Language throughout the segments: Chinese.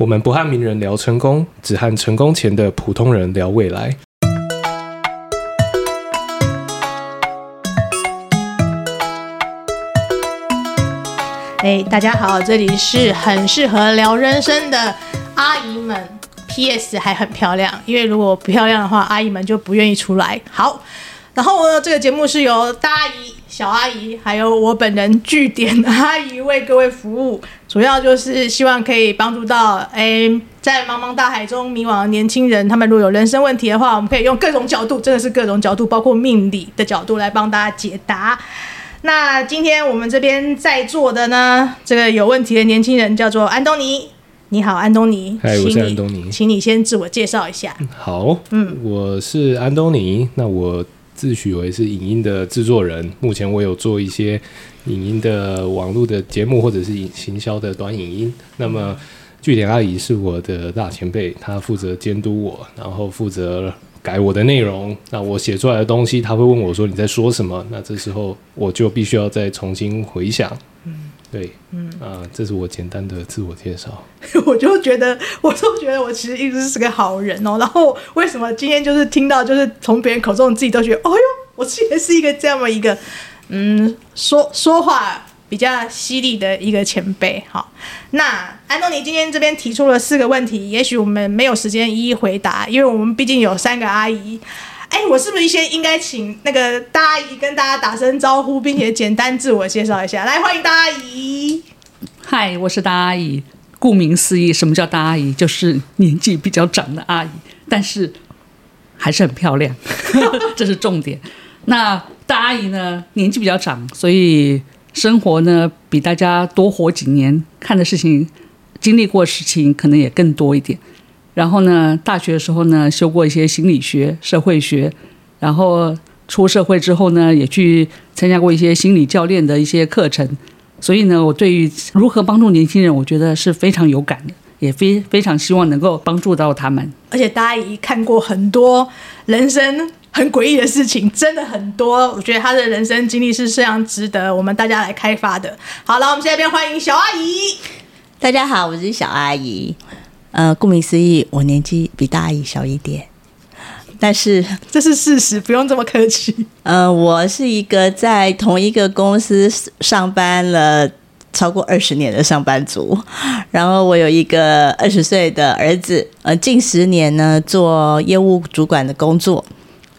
我们不和名人聊成功，只和成功前的普通人聊未来。哎，大家好，这里是很适合聊人生的阿姨们。P.S. 还很漂亮，因为如果不漂亮的话，阿姨们就不愿意出来。好，然后呢，这个节目是由大阿姨、小阿姨，还有我本人据点阿姨为各位服务，主要就是希望可以帮助到哎，在茫茫大海中迷惘的年轻人，他们如果有人生问题的话，我们可以用各种角度，真的是各种角度，包括命理的角度来帮大家解答。那今天我们这边在座的呢，这个有问题的年轻人叫做安东尼。你好，安东尼。嗨，我是安东尼，请你先自我介绍一下。好，嗯，我是安东尼。那我自诩为是影音的制作人，目前我有做一些影音的网络的节目，或者是行销的短影音。那么，据点阿姨是我的大前辈，她负责监督我，然后负责。改我的内容，那我写出来的东西，她会问我说，你在说什么？那这时候我就必须要再重新回想。嗯，对，嗯啊，这是我简单的自我介绍。我就觉得，我就觉得我其实一直是个好人哦。然后为什么今天就是听到，就是从别人口中，自己都觉得，哦哟，我其实是一个这么一个，嗯，说说话。比较犀利的一个前辈，好，那安东尼今天这边提出了四个问题，也许我们没有时间一一回答，因为我们毕竟有三个阿姨。哎，我是不是先应该请那个大阿姨跟大家打声招呼，并且简单自我介绍一下？来，欢迎大阿姨。嗨，我是大阿姨。顾名思义，什么叫大阿姨？就是年纪比较长的阿姨，但是还是很漂亮，这是重点。那大阿姨呢，年纪比较长，所以。生活呢，比大家多活几年，看的事情、经历过的事情可能也更多一点。然后呢，大学的时候呢，修过一些心理学、社会学。然后出社会之后呢，也去参加过一些心理教练的一些课程。所以呢，我对于如何帮助年轻人，我觉得是非常有感的，也非非常希望能够帮助到他们。而且大家已看过很多人生。很诡异的事情 真的很多，我觉得他的人生经历是非常值得我们大家来开发的。好了，我们现在边欢迎小阿姨。大家好，我是小阿姨。呃，顾名思义，我年纪比大阿姨小一点，但是 这是事实，不用这么客气。呃，我是一个在同一个公司上班了超过二十年的上班族，然后我有一个二十岁的儿子，呃，近十年呢做业务主管的工作。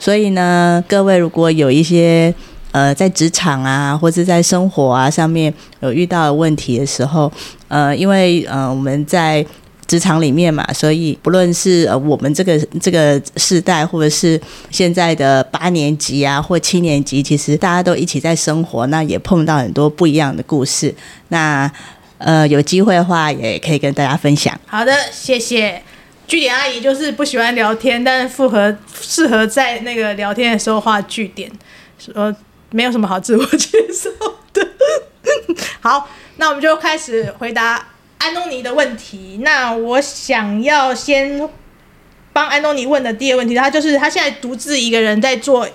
所以呢，各位如果有一些呃在职场啊，或者在生活啊上面有遇到的问题的时候，呃，因为呃我们在职场里面嘛，所以不论是呃我们这个这个世代，或者是现在的八年级啊或七年级，其实大家都一起在生活，那也碰到很多不一样的故事。那呃有机会的话，也可以跟大家分享。好的，谢谢。句点阿姨就是不喜欢聊天，但是符合适合在那个聊天的时候画句点，说没有什么好自我介绍的。好，那我们就开始回答安东尼的问题。那我想要先帮安东尼问的第一个问题，他就是他现在独自一个人在做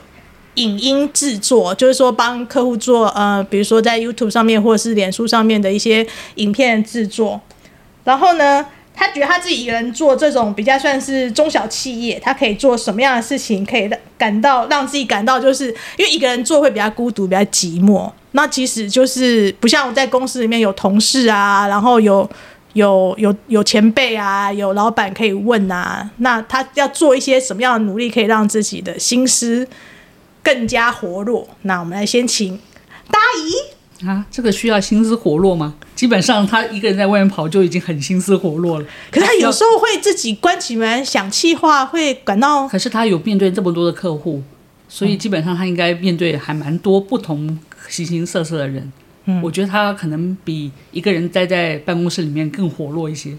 影音制作，就是说帮客户做呃，比如说在 YouTube 上面或者是脸书上面的一些影片制作，然后呢，他觉得他自己一个人做这种比较算是中小企业，他可以做什么样的事情，可以感到让自己感到，就是因为一个人做会比较孤独、比较寂寞。那其实就是不像我在公司里面有同事啊，然后有有有有前辈啊，有老板可以问啊。那他要做一些什么样的努力，可以让自己的心思更加活络？那我们来先请大姨。啊，这个需要心思活络吗？基本上他一个人在外面跑就已经很心思活络了。可是他有时候会自己关起门想气话，会感到。可是他有面对这么多的客户，所以基本上他应该面对还蛮多不同形形色色的人。嗯，我觉得他可能比一个人待在办公室里面更活络一些。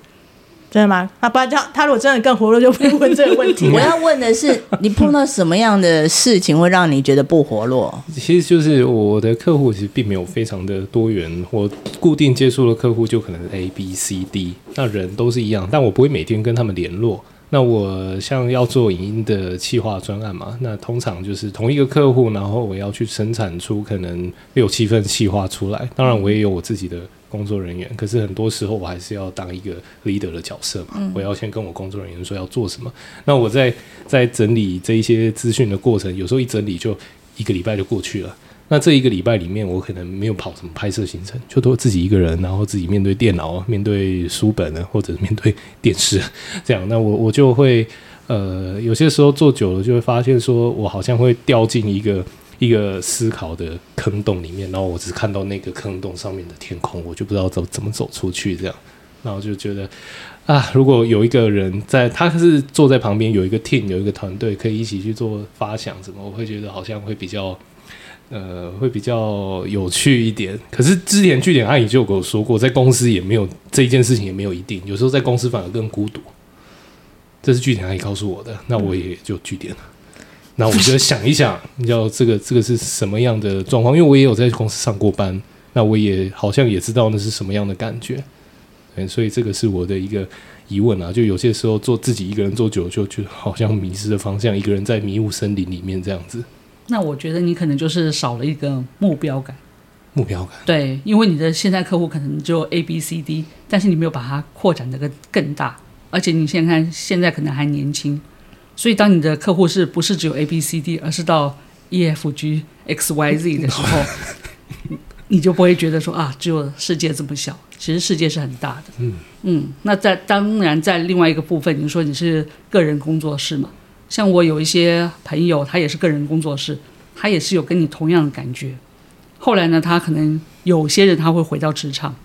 真的吗？啊，不然他他如果真的更活络，就不会问这个问题。我要问的是，你碰到什么样的事情会让你觉得不活络？其实就是我的客户其实并没有非常的多元，我固定接触的客户就可能 A、B、C、D，那人都是一样，但我不会每天跟他们联络。那我像要做影音的企划专案嘛，那通常就是同一个客户，然后我要去生产出可能六七份企划出来。当然，我也有我自己的工作人员，可是很多时候我还是要当一个 leader 的角色嘛，嗯、我要先跟我工作人员说要做什么。那我在在整理这一些资讯的过程，有时候一整理就一个礼拜就过去了。那这一个礼拜里面，我可能没有跑什么拍摄行程，就都自己一个人，然后自己面对电脑、面对书本呢，或者面对电视这样。那我我就会呃，有些时候做久了，就会发现说我好像会掉进一个一个思考的坑洞里面，然后我只看到那个坑洞上面的天空，我就不知道怎怎么走出去这样。然后就觉得啊，如果有一个人在，他是坐在旁边，有一个 team，有一个团队可以一起去做发想什么，我会觉得好像会比较。呃，会比较有趣一点。可是之前据点阿姨就有跟我说过，在公司也没有这一件事情也没有一定，有时候在公司反而更孤独。这是据点阿姨告诉我的，那我也就据点了。那我就想一想，你知道这个这个是什么样的状况？因为我也有在公司上过班，那我也好像也知道那是什么样的感觉。嗯，所以这个是我的一个疑问啊。就有些时候做自己一个人做久，就就好像迷失了方向，一个人在迷雾森林里面这样子。那我觉得你可能就是少了一个目标感，目标感。对，因为你的现在客户可能就 A、B、C、D，但是你没有把它扩展得更更大，而且你现在看现在可能还年轻，所以当你的客户是不是只有 A、B、C、D，而是到 E、F、G、X、Y、Z 的时候，你就不会觉得说啊，只有世界这么小，其实世界是很大的。嗯嗯，那在当然在另外一个部分，你说你是个人工作室嘛？像我有一些朋友，他也是个人工作室，他也是有跟你同样的感觉。后来呢，他可能有些人他会回到职场，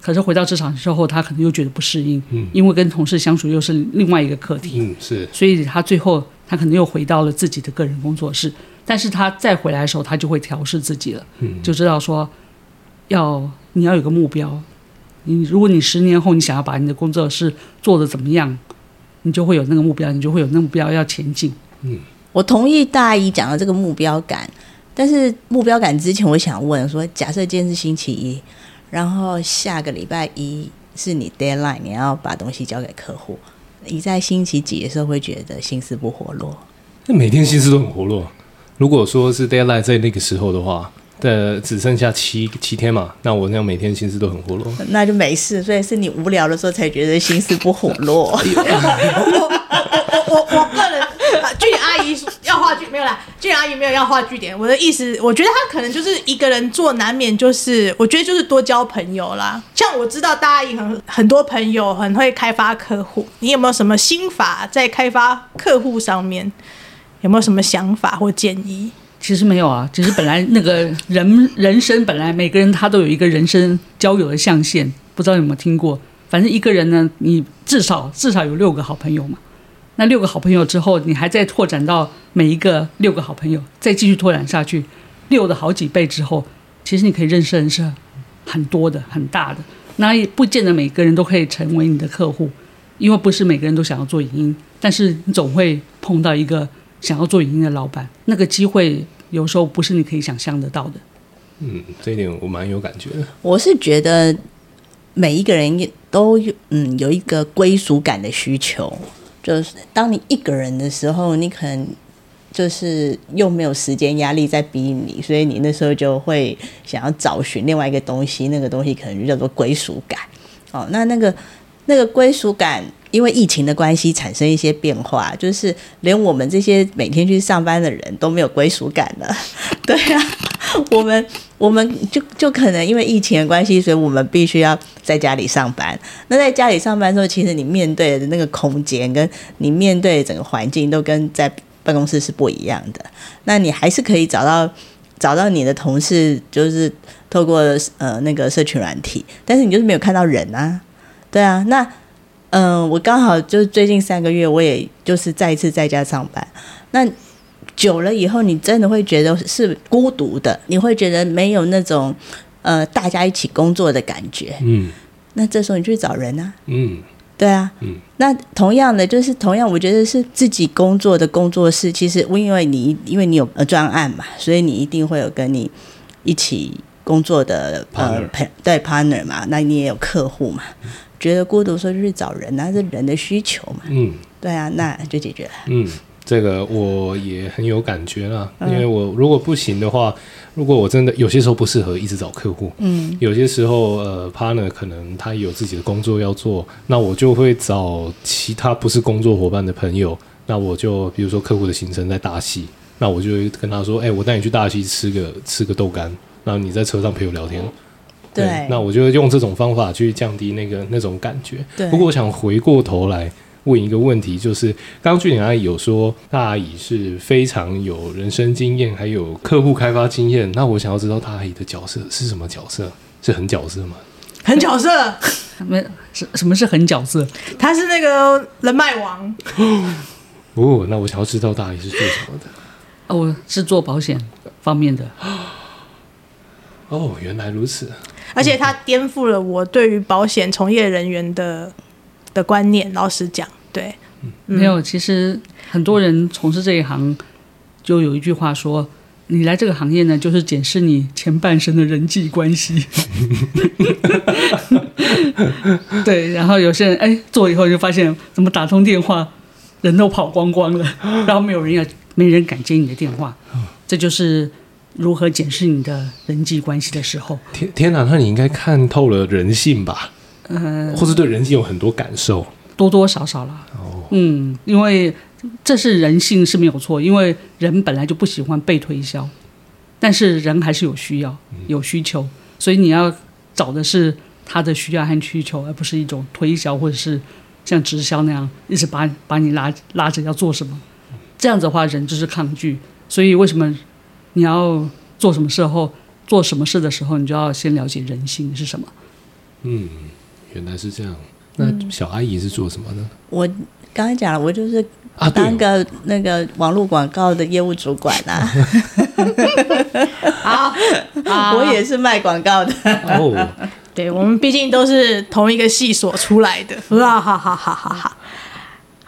可是回到职场之后，他可能又觉得不适应，嗯，因为跟同事相处又是另外一个课题，嗯，是，所以他最后他可能又回到了自己的个人工作室，但是他再回来的时候，他就会调试自己了，嗯，就知道说要你要有个目标，你如果你十年后你想要把你的工作室做的怎么样？你就会有那个目标，你就会有那个目标要前进。嗯，我同意大姨讲的这个目标感，但是目标感之前，我想问说，假设今天是星期一，然后下个礼拜一是你 deadline，你要把东西交给客户，你在星期几的时候会觉得心思不活络？那每天心思都很活络。如果说是 deadline 在那个时候的话。的只剩下七七天嘛，那我那样每天心思都很活络，那就没事。所以是你无聊的时候才觉得心思不活络。我我我我个人，据点阿姨要画句没有啦，据点阿姨没有要画句点。我的意思，我觉得他可能就是一个人做，难免就是我觉得就是多交朋友啦。像我知道大阿姨很很多朋友很会开发客户，你有没有什么心法在开发客户上面？有没有什么想法或建议？其实没有啊，只是本来那个人人生本来每个人他都有一个人生交友的象限，不知道有没有听过？反正一个人呢，你至少至少有六个好朋友嘛。那六个好朋友之后，你还再拓展到每一个六个好朋友，再继续拓展下去，六的好几倍之后，其实你可以认识人是很多的、很大的。那也不见得每个人都可以成为你的客户，因为不是每个人都想要做影音，但是你总会碰到一个。想要做影音的老板，那个机会有时候不是你可以想象得到的。嗯，这一点我蛮有感觉的。我是觉得每一个人都有嗯有一个归属感的需求，就是当你一个人的时候，你可能就是又没有时间压力在逼你，所以你那时候就会想要找寻另外一个东西，那个东西可能就叫做归属感。哦，那那个那个归属感。因为疫情的关系，产生一些变化，就是连我们这些每天去上班的人都没有归属感了。对啊，我们我们就就可能因为疫情的关系，所以我们必须要在家里上班。那在家里上班的时候，其实你面对的那个空间，跟你面对整个环境，都跟在办公室是不一样的。那你还是可以找到找到你的同事，就是透过呃那个社群软体，但是你就是没有看到人啊。对啊，那。嗯，我刚好就是最近三个月，我也就是再一次在家上班。那久了以后，你真的会觉得是孤独的，你会觉得没有那种呃大家一起工作的感觉。嗯，那这时候你去找人啊。嗯，对啊。嗯，那同样的，就是同样，我觉得是自己工作的工作室，其实因为你因为你有呃专案嘛，所以你一定会有跟你一起工作的呃对 partner 嘛，那你也有客户嘛。嗯觉得孤独，说就是找人啊，是人的需求嘛。嗯，对啊，那就解决了。嗯，这个我也很有感觉啦，因为我如果不行的话，如果我真的有些时候不适合一直找客户，嗯，有些时候呃，partner 可能他有自己的工作要做，那我就会找其他不是工作伙伴的朋友，那我就比如说客户的行程在大溪，那我就会跟他说，哎、欸，我带你去大溪吃个吃个豆干，那你在车上陪我聊天。对，对，那我就用这种方法去降低那个那种感觉。对，不过我想回过头来问一个问题，就是刚刚句点阿姨有说大阿姨是非常有人生经验，还有客户开发经验。那我想要知道大阿姨的角色是什么角色？是狠角色吗？狠角色？没，什什么是狠角色？他是那个人脉王。哦，那我想要知道大阿姨是做什么的？哦，我是做保险方面的。哦，原来如此。而且他颠覆了我对于保险从业人员的的观念。老实讲，对，嗯、没有。其实很多人从事这一行，就有一句话说：“你来这个行业呢，就是检视你前半生的人际关系。”对。然后有些人哎做以后就发现，怎么打通电话人都跑光光了，然后没有人要，没人敢接你的电话。这就是。如何检视你的人际关系的时候？天天哪，那你应该看透了人性吧？嗯，或是对人性有很多感受，多多少少啦。哦，嗯，因为这是人性是没有错，因为人本来就不喜欢被推销，但是人还是有需要、有需求，所以你要找的是他的需要和需求，而不是一种推销或者是像直销那样一直把把你拉拉着要做什么。这样子的话，人就是抗拒。所以为什么？你要做什么时候，做什么事的时候，你就要先了解人性是什么。嗯，原来是这样。那小阿姨是做什么呢？我刚才讲了，我就是当个那个网络广告的业务主管啊。好，我也是卖广告的。哦，对，我们毕竟都是同一个系所出来的。哈哈哈哈哈哈。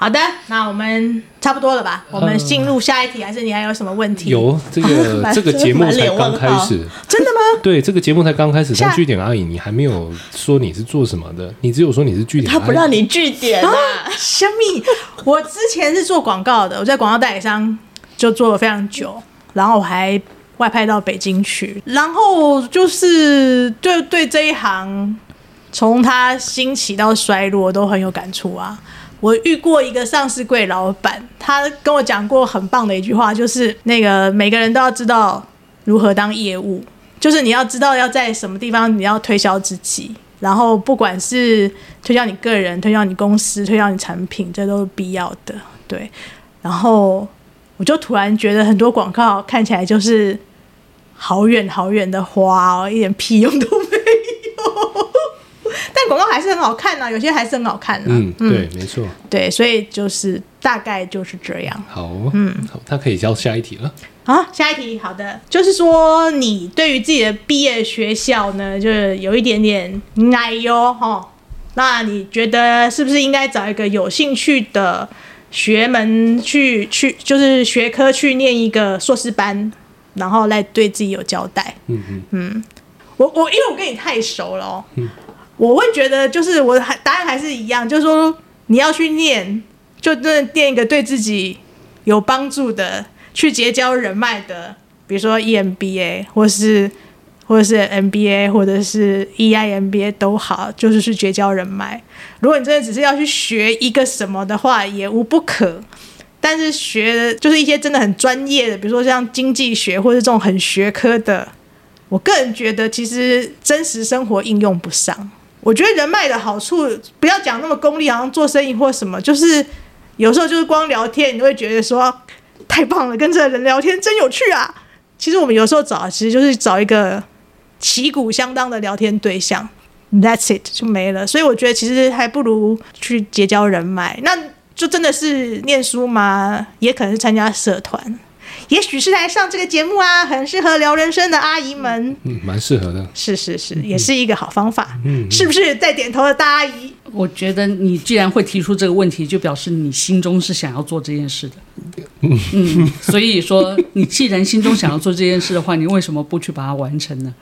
好的，那我们差不多了吧？我们进入下一题，还是你还有什么问题？有这个 这个节目才刚开始，真的吗？对，这个节目才刚开始。像据点阿姨，你还没有说你是做什么的，你只有说你是据点。他不让你据点啊？小米？我之前是做广告的，我在广告代理商就做了非常久，然后我还外派到北京去，然后就是对对这一行，从它兴起到衰落都很有感触啊。我遇过一个上市柜老板，他跟我讲过很棒的一句话，就是那个每个人都要知道如何当业务，就是你要知道要在什么地方你要推销自己，然后不管是推销你个人、推销你公司、推销你产品，这都是必要的。对，然后我就突然觉得很多广告看起来就是好远好远的花，一点屁用都没有。但广告还是很好看呢、啊，有些还是很好看的、啊。嗯，对，嗯、没错。对，所以就是大概就是这样。好，嗯，好，他可以交下一题了。啊，下一题，好的，就是说你对于自己的毕业学校呢，就是有一点点奶油哈。那你觉得是不是应该找一个有兴趣的学门去去，就是学科去念一个硕士班，然后来对自己有交代？嗯嗯嗯。我我因为我跟你太熟了哦。嗯。我会觉得，就是我还答案还是一样，就是说你要去念，就真的念一个对自己有帮助的，去结交人脉的，比如说 EMBA 或是或者是 MBA 或者是 EIMBA 都好，就是去结交人脉。如果你真的只是要去学一个什么的话，也无不可。但是学的就是一些真的很专业的，比如说像经济学或者这种很学科的，我个人觉得其实真实生活应用不上。我觉得人脉的好处，不要讲那么功利，好像做生意或什么，就是有时候就是光聊天，你会觉得说太棒了，跟这个人聊天真有趣啊。其实我们有时候找，其实就是找一个旗鼓相当的聊天对象，That's it 就没了。所以我觉得其实还不如去结交人脉，那就真的是念书吗？也可能是参加社团。也许是来上这个节目啊，很适合聊人生的阿姨们，嗯，蛮适合的，是是是，也是一个好方法，嗯，是不是？在点头的大阿姨，我觉得你既然会提出这个问题，就表示你心中是想要做这件事的，嗯。嗯，所以说你既然心中想要做这件事的话，你为什么不去把它完成呢？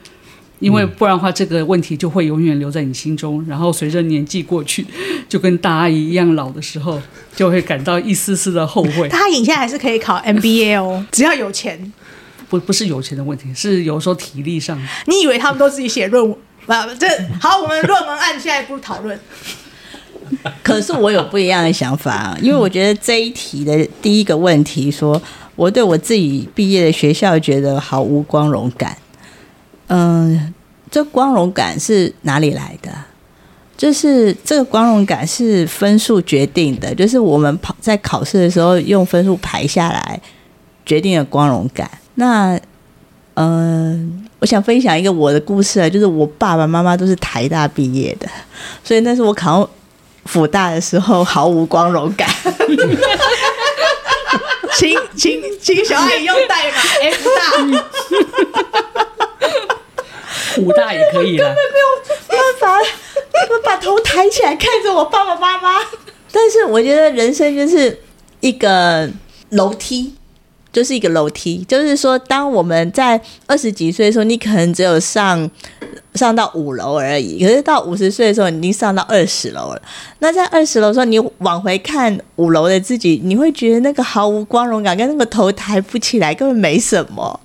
因为不然的话，这个问题就会永远留在你心中，然后随着年纪过去，就跟大阿姨一样老的时候，就会感到一丝丝的后悔。大阿姨现在还是可以考 MBA 哦，只要有钱，不不是有钱的问题，是有时候体力上。你以为他们都自己写论文？不，这好，我们论文案下一步讨论。可是我有不一样的想法，因为我觉得这一题的第一个问题说，说我对我自己毕业的学校觉得毫无光荣感。嗯，这光荣感是哪里来的？就是这个光荣感是分数决定的，就是我们跑在考试的时候用分数排下来决定了光荣感。那，嗯，我想分享一个我的故事啊，就是我爸爸妈妈都是台大毕业的，所以那时候我考辅大的时候毫无光荣感。请请请小爱用代码 F 大，辅大也可以了，根本没有办法。我把头抬起来看着我爸爸妈妈，但是我觉得人生就是一个楼梯，就是一个楼梯。就是说，当我们在二十几岁的时候，你可能只有上上到五楼而已；可是到五十岁的时候，你已经上到二十楼了。那在二十楼的时候，你往回看五楼的自己，你会觉得那个毫无光荣感，跟那个头抬不起来，根本没什么。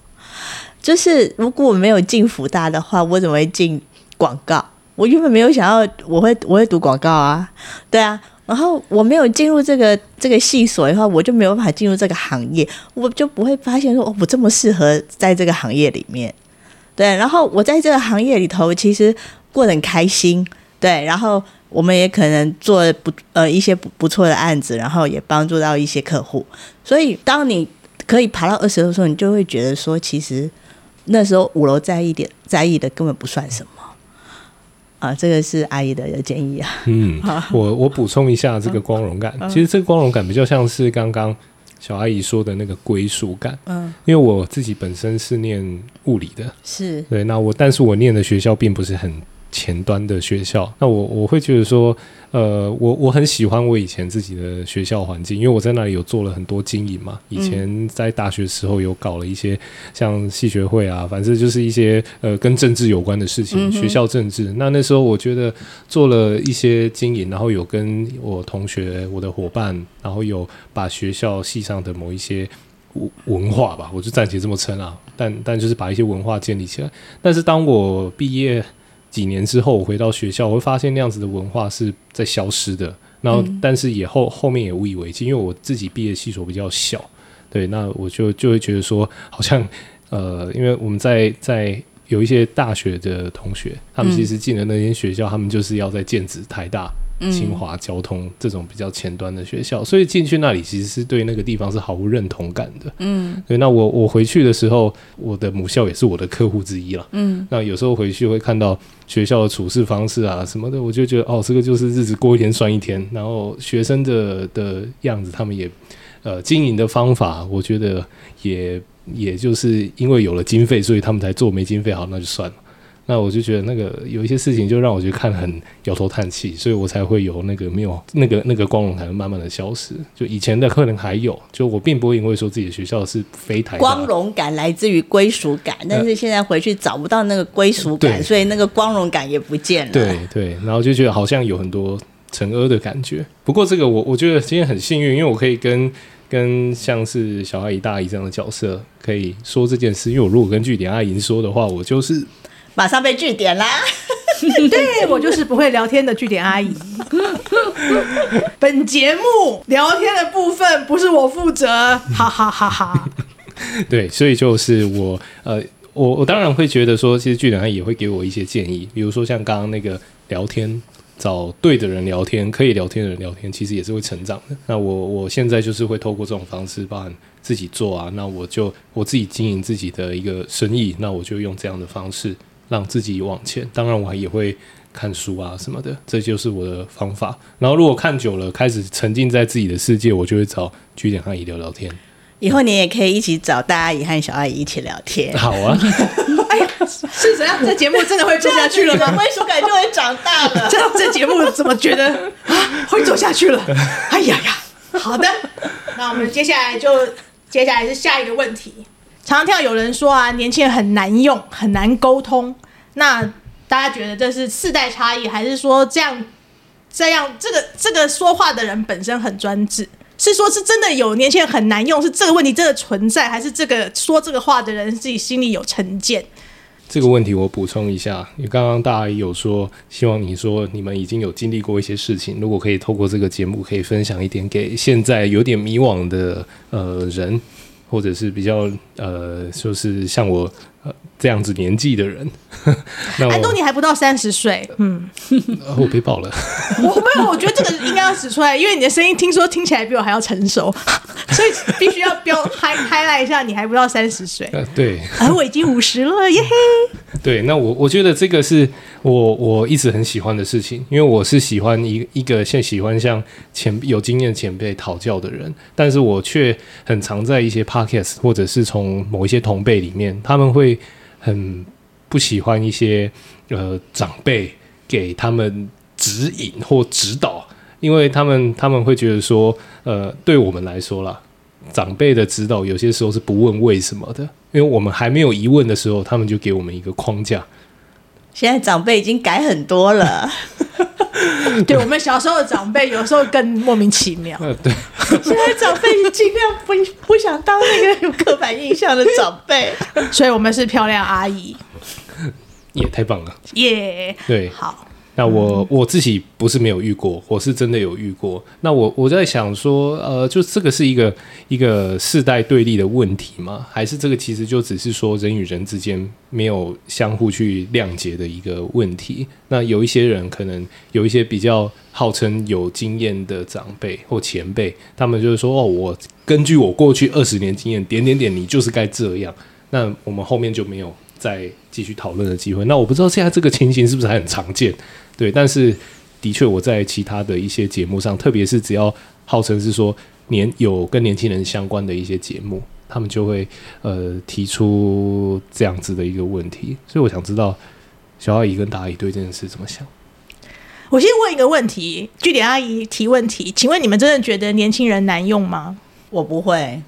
就是如果我没有进福大的话，我怎么会进广告？我原本没有想要我会我会读广告啊，对啊，然后我没有进入这个这个系所的话，我就没有办法进入这个行业，我就不会发现说哦，我这么适合在这个行业里面，对，然后我在这个行业里头其实过得很开心，对，然后我们也可能做不呃一些不不错的案子，然后也帮助到一些客户，所以当你可以爬到二十的时候，你就会觉得说，其实那时候五楼在意点在意的根本不算什么。啊，这个是阿姨的建议啊。嗯，我我补充一下这个光荣感。其实这个光荣感比较像是刚刚小阿姨说的那个归属感。嗯，因为我自己本身是念物理的，是对。那我，但是我念的学校并不是很前端的学校。那我我会觉得说。呃，我我很喜欢我以前自己的学校环境，因为我在那里有做了很多经营嘛。以前在大学时候有搞了一些像系学会啊，反正就是一些呃跟政治有关的事情，学校政治。那那时候我觉得做了一些经营，然后有跟我同学、我的伙伴，然后有把学校系上的某一些文化吧，我就暂且这么称啊。但但就是把一些文化建立起来。但是当我毕业。几年之后，我回到学校，我会发现那样子的文化是在消失的。然后，但是也后后面也无以为继，因为我自己毕业系所比较小，对，那我就就会觉得说，好像 呃，因为我们在在有一些大学的同学，他们其实进了那间学校，他们就是要在剑指台大。清华交通这种比较前端的学校，所以进去那里其实是对那个地方是毫无认同感的。嗯，对。那我我回去的时候，我的母校也是我的客户之一了。嗯，那有时候回去会看到学校的处事方式啊什么的，我就觉得哦，这个就是日子过一天算一天。然后学生的的样子，他们也呃经营的方法，我觉得也也就是因为有了经费，所以他们才做。没经费，好，那就算了。那我就觉得那个有一些事情就让我觉得看很摇头叹气，所以我才会有那个没有那个那个光荣感慢慢的消失。就以前的可能还有，就我并不会因为说自己的学校是非台，光荣感来自于归属感，但是现在回去找不到那个归属感，所以那个光荣感也不见了。对对，然后就觉得好像有很多尘埃的感觉。不过这个我我觉得今天很幸运，因为我可以跟跟像是小阿姨、大阿姨这样的角色可以说这件事。因为我如果跟据点阿姨说的话，我就是。马上被据点啦！对，我就是不会聊天的据点阿姨。本节目聊天的部分不是我负责，哈哈哈哈。对，所以就是我呃，我我当然会觉得说，其实据点阿姨也会给我一些建议，比如说像刚刚那个聊天，找对的人聊天，可以聊天的人聊天，其实也是会成长的。那我我现在就是会透过这种方式，包含自己做啊，那我就我自己经营自己的一个生意，那我就用这样的方式。让自己往前，当然我也会看书啊什么的，这就是我的方法。然后如果看久了，开始沉浸在自己的世界，我就会找句点阿姨聊聊天。以后你也可以一起找大阿姨和小阿姨一起聊天。好啊！哎呀，是怎样？这节目真的会做下去了吗？归属感就会长大了。这这节目怎么觉得啊会做下去了？哎呀呀！好的，那我们接下来就接下来是下一个问题。常常有人说啊，年轻人很难用，很难沟通。那大家觉得这是世代差异，还是说这样这样这个这个说话的人本身很专制？是说，是真的有年轻人很难用，是这个问题真的存在，还是这个说这个话的人自己心里有成见？这个问题我补充一下，因为刚刚大家有说，希望你说你们已经有经历过一些事情，如果可以透过这个节目，可以分享一点给现在有点迷惘的呃人，或者是比较呃，就是像我。这样子年纪的人，那安东尼还不到三十岁，嗯，我被爆了。我没有，我觉得这个应该要指出来，因为你的声音听说听起来比我还要成熟，所以必须要标 highlight 一下，你还不到三十岁。呃，对，而我已经五十了，耶嘿。对，那我我觉得这个是我我一直很喜欢的事情，因为我是喜欢一一个现喜欢向前有经验前辈讨教的人，但是我却很常在一些 podcast 或者是从某一些同辈里面，他们会很不喜欢一些呃长辈给他们指引或指导，因为他们他们会觉得说，呃，对我们来说啦。长辈的指导有些时候是不问为什么的，因为我们还没有疑问的时候，他们就给我们一个框架。现在长辈已经改很多了，对，我们小时候的长辈有时候更莫名其妙。呃，对，现在长辈尽量不不想当那个有刻板印象的长辈，所以我们是漂亮阿姨，也太棒了，耶，yeah, 对，好。那我我自己不是没有遇过，我是真的有遇过。那我我在想说，呃，就这个是一个一个世代对立的问题吗？还是这个其实就只是说人与人之间没有相互去谅解的一个问题？那有一些人可能有一些比较号称有经验的长辈或前辈，他们就是说，哦，我根据我过去二十年经验，点点点，你就是该这样。那我们后面就没有再继续讨论的机会。那我不知道现在这个情形是不是还很常见？对，但是的确，我在其他的一些节目上，特别是只要号称是说年有跟年轻人相关的一些节目，他们就会呃提出这样子的一个问题。所以我想知道小阿姨跟大阿姨对这件事怎么想？我先问一个问题，据点阿姨提问题，请问你们真的觉得年轻人难用吗？我不会，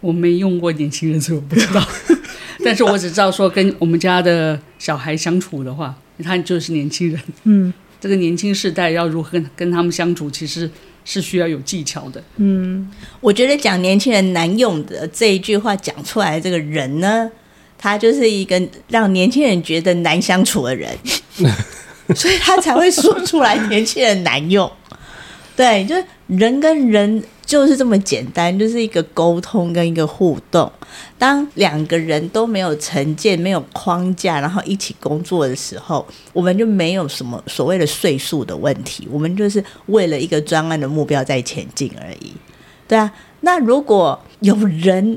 我没用过年轻人，所以我不知道。但是我只知道说跟我们家的小孩相处的话。他就是年轻人，嗯，这个年轻世代要如何跟跟他们相处，其实是需要有技巧的，嗯，我觉得讲年轻人难用的这一句话讲出来，这个人呢，他就是一个让年轻人觉得难相处的人，所以他才会说出来年轻人难用，对，就是人跟人。就是这么简单，就是一个沟通跟一个互动。当两个人都没有成见、没有框架，然后一起工作的时候，我们就没有什么所谓的岁数的问题。我们就是为了一个专案的目标在前进而已。对啊，那如果有人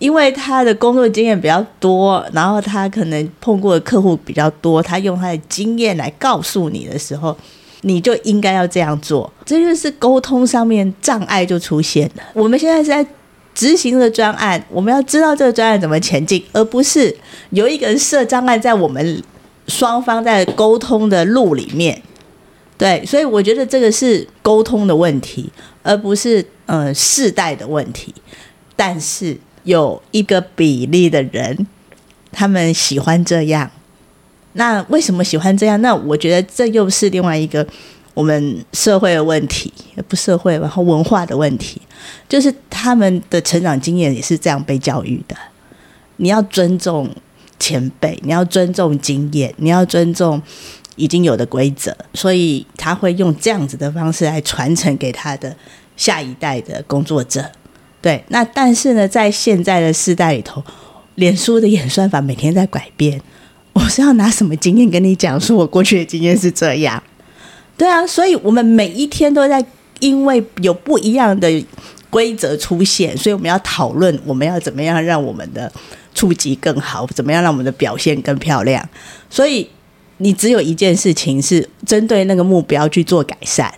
因为他的工作经验比较多，然后他可能碰过的客户比较多，他用他的经验来告诉你的时候，你就应该要这样做，这就是沟通上面障碍就出现了。我们现在是在执行这个专案，我们要知道这个专案怎么前进，而不是有一个人设障碍在我们双方在沟通的路里面。对，所以我觉得这个是沟通的问题，而不是呃世代的问题。但是有一个比例的人，他们喜欢这样。那为什么喜欢这样？那我觉得这又是另外一个我们社会的问题，不社会，然后文化的问题，就是他们的成长经验也是这样被教育的。你要尊重前辈，你要尊重经验，你要尊重已经有的规则，所以他会用这样子的方式来传承给他的下一代的工作者。对，那但是呢，在现在的世代里头，脸书的演算法每天在改变。我是要拿什么经验跟你讲？说我过去的经验是这样，对啊，所以我们每一天都在因为有不一样的规则出现，所以我们要讨论我们要怎么样让我们的触及更好，怎么样让我们的表现更漂亮。所以你只有一件事情是针对那个目标去做改善，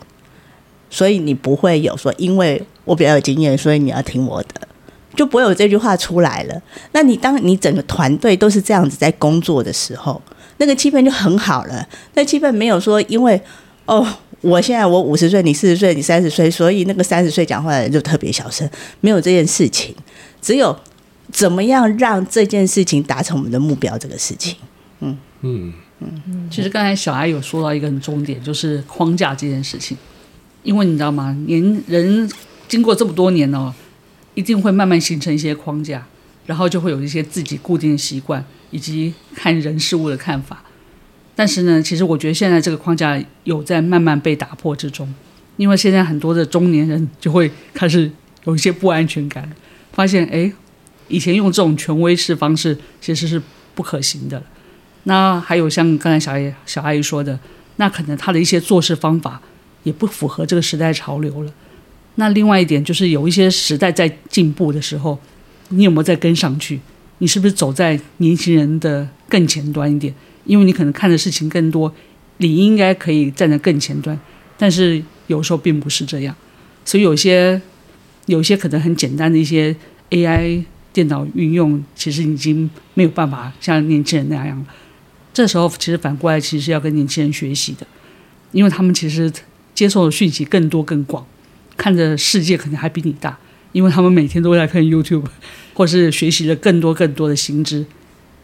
所以你不会有说因为我比较有经验，所以你要听我的。就不会有这句话出来了。那你当你整个团队都是这样子在工作的时候，那个气氛就很好了。那气氛没有说，因为哦，我现在我五十岁，你四十岁，你三十岁，所以那个三十岁讲话的人就特别小声。没有这件事情，只有怎么样让这件事情达成我们的目标这个事情。嗯嗯嗯。其实刚才小艾有说到一个很重点，就是框架这件事情。因为你知道吗？年人。经过这么多年哦，一定会慢慢形成一些框架，然后就会有一些自己固定的习惯，以及看人事物的看法。但是呢，其实我觉得现在这个框架有在慢慢被打破之中，因为现在很多的中年人就会开始有一些不安全感，发现哎，以前用这种权威式方式其实是不可行的。那还有像刚才小叶小阿姨说的，那可能他的一些做事方法也不符合这个时代潮流了。那另外一点就是有一些时代在进步的时候，你有没有在跟上去？你是不是走在年轻人的更前端一点？因为你可能看的事情更多，你应该可以站在更前端，但是有时候并不是这样，所以有些有些可能很简单的一些 AI 电脑运用，其实已经没有办法像年轻人那样了。这时候其实反过来，其实是要跟年轻人学习的，因为他们其实接受的讯息更多更广，看着世界可能还比你大，因为他们每天都在看 YouTube，或是学习了更多更多的新知，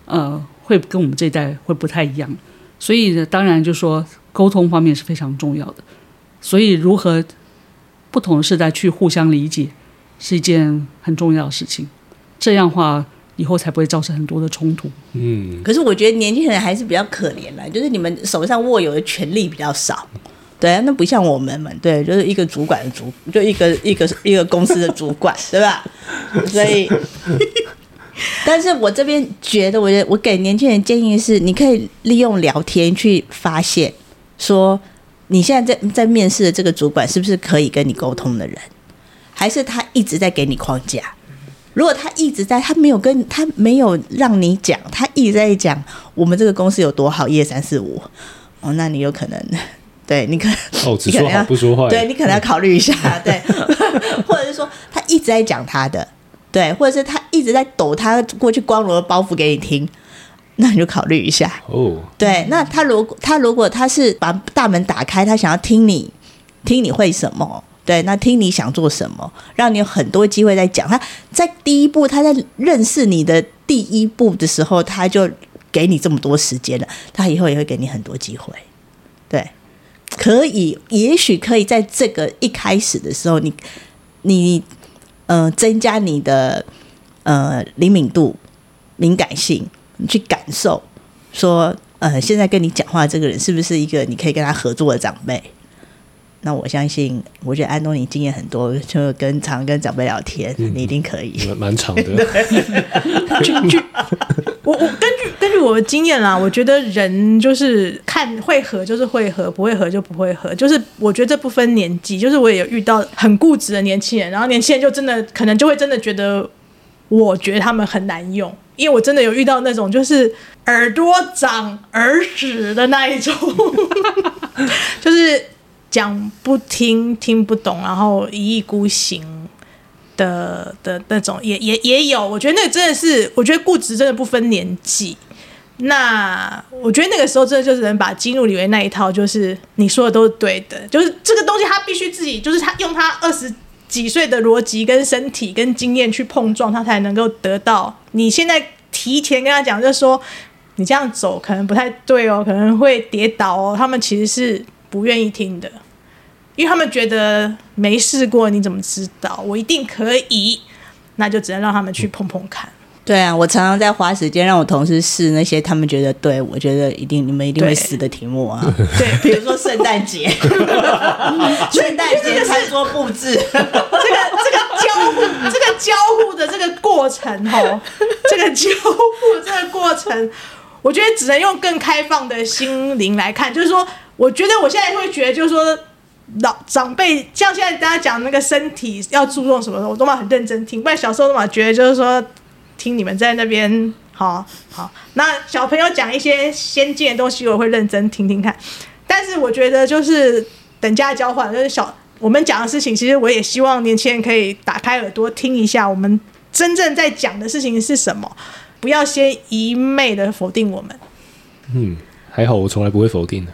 呃。会跟我们这一代会不太一样，所以呢，当然就说沟通方面是非常重要的。所以如何不同的世代去互相理解，是一件很重要的事情。这样的话，以后才不会造成很多的冲突。嗯，可是我觉得年轻人还是比较可怜的，就是你们手上握有的权力比较少。对啊，那不像我们们，对，就是一个主管的主，就一个一个一个公司的主管，对吧？所以。但是我这边觉得，我觉得我给年轻人建议是，你可以利用聊天去发现，说你现在在在面试的这个主管是不是可以跟你沟通的人，还是他一直在给你框架？如果他一直在，他没有跟他没有让你讲，他一直在讲我们这个公司有多好，一二三四五，哦，那你有可能，对你可能哦，只说好不说话，对你可能要考虑一下，对，或者是说他一直在讲他的。对，或者是他一直在抖他过去光荣的包袱给你听，那你就考虑一下。哦、oh.，对，那他如果他如果他是把大门打开，他想要听你听你会什么，对，那听你想做什么，让你有很多机会在讲。他在第一步，他在认识你的第一步的时候，他就给你这么多时间了，他以后也会给你很多机会。对，可以，也许可以在这个一开始的时候，你你。嗯、呃，增加你的呃灵敏度、敏感性，你去感受说，呃，现在跟你讲话这个人是不是一个你可以跟他合作的长辈？那我相信，我觉得安东尼经验很多，就跟常跟长辈聊天，嗯、你一定可以。蛮长的。我我根据根据我的经验啦，我觉得人就是看会合就是会合，不会合就不会合。就是我觉得这不分年纪，就是我也有遇到很固执的年轻人，然后年轻人就真的可能就会真的觉得，我觉得他们很难用，因为我真的有遇到那种就是耳朵长耳屎的那一种，就是。讲不听，听不懂，然后一意孤行的的那种也也也有，我觉得那个真的是，我觉得固执真的不分年纪。那我觉得那个时候真的就是能把基努里维那一套，就是你说的都是对的，就是这个东西他必须自己，就是他用他二十几岁的逻辑跟身体跟经验去碰撞，他才能够得到。你现在提前跟他讲，就说你这样走可能不太对哦，可能会跌倒哦，他们其实是。不愿意听的，因为他们觉得没试过，你怎么知道？我一定可以，那就只能让他们去碰碰看。对啊，我常常在花时间让我同事试那些他们觉得对，我觉得一定你们一定会死的题目啊。对，比如说圣诞节，圣诞节餐桌布置，这个这个交互，这个交互的这个过程哦，这个交互这个过程，我觉得只能用更开放的心灵来看，就是说。我觉得我现在会觉得，就是说老长辈，像现在大家讲那个身体要注重什么，我都嘛很认真听。不然小时候都嘛觉得就是说，听你们在那边，好好。那小朋友讲一些先进的东西，我会认真听听看。但是我觉得就是等价交换，就是小我们讲的事情，其实我也希望年轻人可以打开耳朵听一下，我们真正在讲的事情是什么，不要先一昧的否定我们。嗯，还好我从来不会否定的。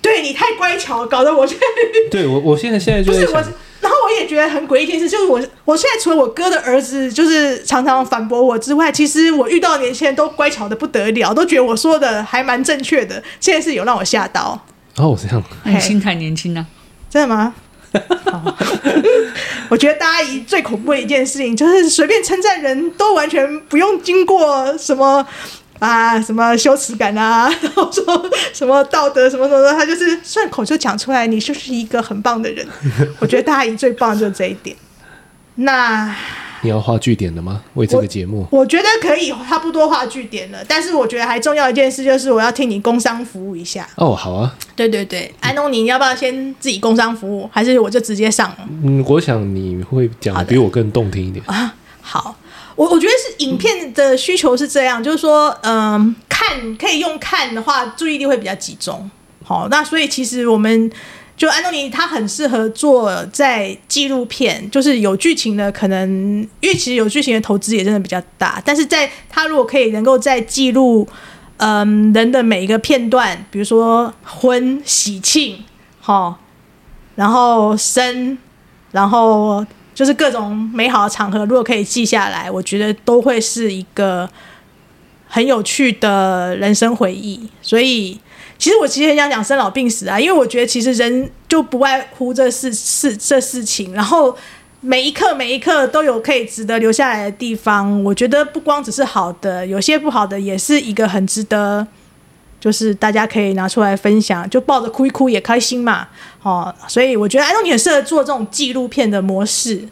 对你太乖巧，搞得我现在 对我，我现在现在就是我，然后我也觉得很诡异一件事，就是我我现在除了我哥的儿子，就是常常反驳我之外，其实我遇到的年轻人都乖巧的不得了，都觉得我说的还蛮正确的。现在是有让我吓到哦，这样，你心态年轻啊，真的吗？我觉得大阿姨最恐怖的一件事情，就是随便称赞人都完全不用经过什么啊什么羞耻感啊，然后说什么道德什么什么的，他就是顺口就讲出来，你就是一个很棒的人。我觉得大阿姨最棒就是这一点。那。你要画句点的吗？为这个节目我，我觉得可以差不多画句点了。但是我觉得还重要一件事就是，我要替你工商服务一下。哦，好啊。对对对，安东尼，你要不要先自己工商服务，还是我就直接上？嗯，我想你会讲的比我更动听一点啊。好，我我觉得是影片的需求是这样，就是说，嗯，看可以用看的话，注意力会比较集中。好，那所以其实我们。就安东尼，他很适合做在纪录片，就是有剧情的，可能因为其实有剧情的投资也真的比较大。但是在他如果可以能够在记录，嗯，人的每一个片段，比如说婚、喜庆，哈，然后生，然后就是各种美好的场合，如果可以记下来，我觉得都会是一个很有趣的人生回忆。所以。其实我其实很想讲生老病死啊，因为我觉得其实人就不外乎这事事这事情，然后每一刻每一刻都有可以值得留下来的地方。我觉得不光只是好的，有些不好的也是一个很值得，就是大家可以拿出来分享，就抱着哭一哭也开心嘛。哦，所以我觉得安东尼很适合做这种纪录片的模式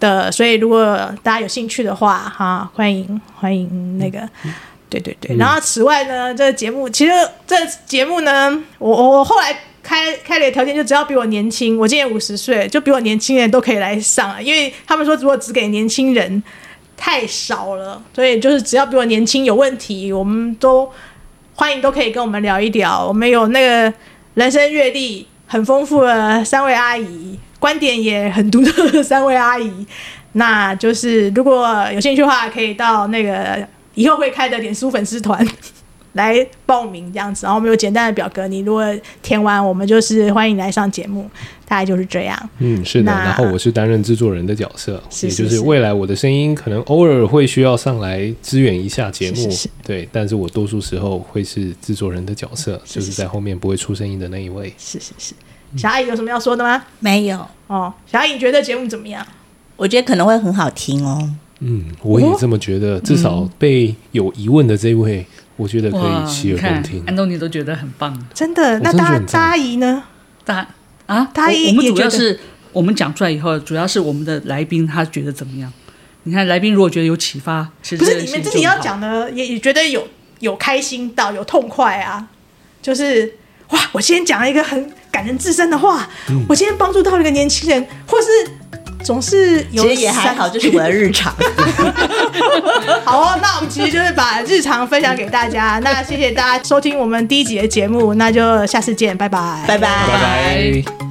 的，所以如果大家有兴趣的话，哈，欢迎欢迎那个。对对对，然后此外呢，这个节目其实这个节目呢，我我后来开开了条件，就只要比我年轻，我今年五十岁，就比我年轻人都可以来上，因为他们说如果只给年轻人太少了，所以就是只要比我年轻有问题，我们都欢迎都可以跟我们聊一聊。我们有那个人生阅历很丰富的三位阿姨，观点也很独特的三位阿姨，那就是如果有兴趣的话，可以到那个。以后会开的脸书粉丝团来报名这样子，然后我们有简单的表格，你如果填完，我们就是欢迎来上节目，大概就是这样。嗯，是的。然后我是担任制作人的角色，也就是未来我的声音可能偶尔会需要上来支援一下节目，是是是对。但是我多数时候会是制作人的角色，是是是就是在后面不会出声音的那一位。是是是。小阿姨有什么要说的吗？没有。哦，小阿姨觉得节目怎么样？我觉得可能会很好听哦。嗯，我也这么觉得。至少被有疑问的这位，我觉得可以洗耳恭听。安东尼都觉得很棒，真的。那大大阿姨呢？大啊，大阿姨，我们主要是我们讲出来以后，主要是我们的来宾他觉得怎么样？你看来宾如果觉得有启发，其实不是你们自己要讲的，也也觉得有有开心到有痛快啊。就是哇，我今天讲了一个很感人至深的话，我今天帮助到了一个年轻人，或是。总是有，其实也还好，就是我的日常。好哦，那我们其实就是把日常分享给大家。那谢谢大家收听我们第一集的节目，那就下次见，拜拜，拜拜，拜拜。